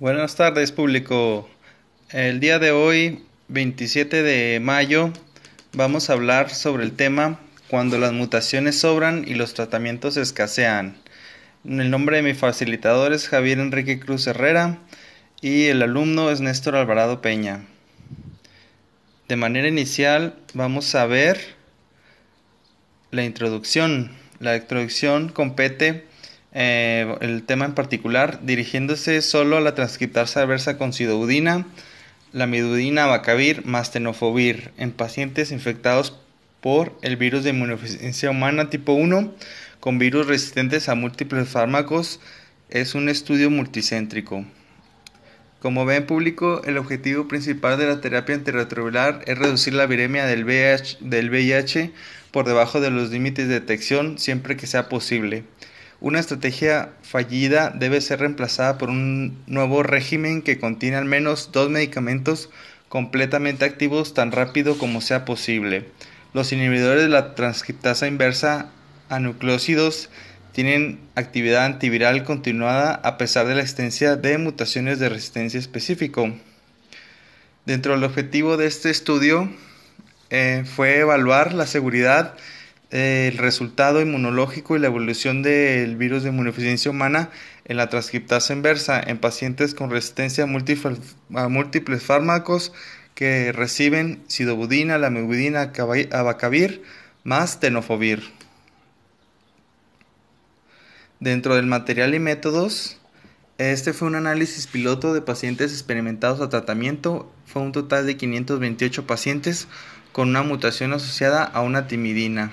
Buenas tardes público. El día de hoy, 27 de mayo, vamos a hablar sobre el tema cuando las mutaciones sobran y los tratamientos escasean. El nombre de mi facilitador es Javier Enrique Cruz Herrera y el alumno es Néstor Alvarado Peña. De manera inicial vamos a ver la introducción. La introducción compete eh, el tema en particular, dirigiéndose solo a la transcriptasa adversa con sidobudina, la midudina abacavir más tenofovir en pacientes infectados por el virus de inmunodeficiencia humana tipo 1 con virus resistentes a múltiples fármacos es un estudio multicéntrico. Como ven público, el objetivo principal de la terapia antirretroviral es reducir la viremia del del VIH por debajo de los límites de detección siempre que sea posible. Una estrategia fallida debe ser reemplazada por un nuevo régimen que contiene al menos dos medicamentos completamente activos tan rápido como sea posible. Los inhibidores de la transcriptasa inversa a nucleócidos tienen actividad antiviral continuada a pesar de la existencia de mutaciones de resistencia específico. Dentro del objetivo de este estudio eh, fue evaluar la seguridad el resultado inmunológico y la evolución del virus de inmunodeficiencia humana en la transcriptasa inversa en pacientes con resistencia a múltiples, fármacos que reciben sidobudina, lamivudina, abacavir más tenofovir. Dentro del material y métodos, este fue un análisis piloto de pacientes experimentados a tratamiento. Fue un total de 528 pacientes con una mutación asociada a una timidina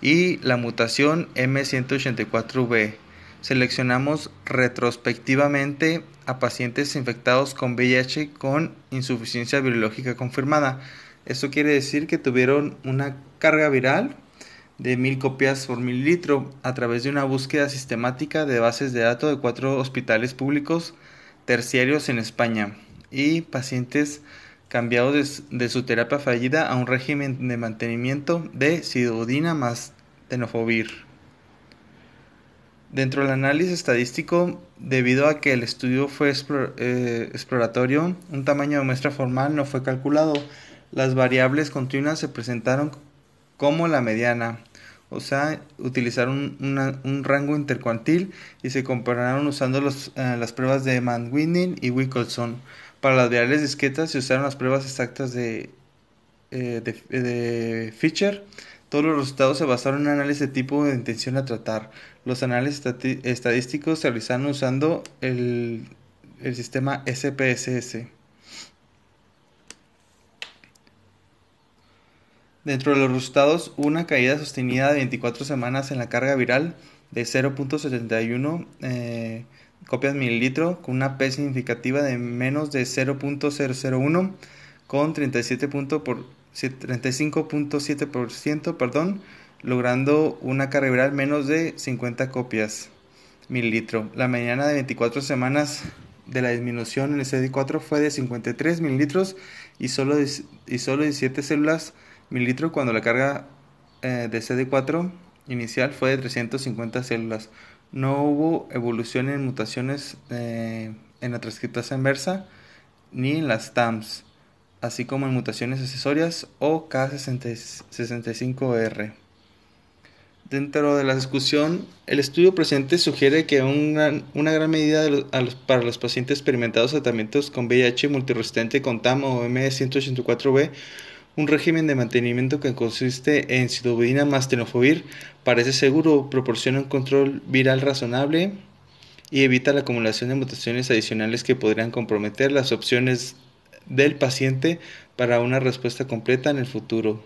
y la mutación M184V. Seleccionamos retrospectivamente a pacientes infectados con VIH con insuficiencia virológica confirmada. Esto quiere decir que tuvieron una carga viral de mil copias por mililitro a través de una búsqueda sistemática de bases de datos de cuatro hospitales públicos terciarios en España y pacientes cambiados de, su terapia fallida a un régimen de mantenimiento de sidodina más tenofovir. Dentro del análisis estadístico, debido a que el estudio fue eh, exploratorio, un tamaño de muestra formal no fue calculado. Las variables continuas se presentaron como la mediana, o sea, utilizaron un rango intercuantil y se compararon usando eh, las pruebas de Mann-Whitney y Wickelson. Para las variables discretas se usaron las pruebas exactas de, eh, de Fischer todos los resultados se basaron en análisis de tipo de intención a tratar. Los análisis estadísticos se realizaron usando el, el sistema SPSS. Dentro de los resultados, una caída sostenida de 24 semanas en la carga viral de 0.71 eh, copias mililitro con una P significativa de menos de 0.001 con 37 puntos por 35.7%, perdón, logrando una carga viral menos de 50 copias mililitro. La mediana de 24 semanas de la disminución en el CD4 fue de 53 mililitros y solo, y solo 17 células mililitro cuando la carga eh, de CD4 inicial fue de 350 células. No hubo evolución en mutaciones eh, en la transcriptasa inversa ni en las TAMS así como en mutaciones accesorias o K65R. Dentro de la discusión, el estudio presente sugiere que una, gran medida para los pacientes experimentados tratamientos con VIH multiresistente con TAM o M184B, un régimen de mantenimiento que consiste en sidobudina más tenofovir parece seguro, proporciona un control viral razonable y evita la acumulación de mutaciones adicionales que podrían comprometer las opciones del paciente para una respuesta completa en el futuro.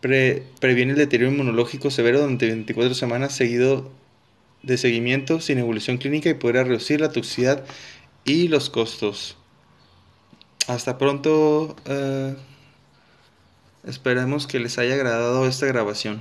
previene el deterioro inmunológico severo durante 24 semanas seguido de seguimiento sin evolución clínica y podrá reducir la toxicidad y los costos. Hasta pronto. Eh, esperemos que les haya agradado esta grabación.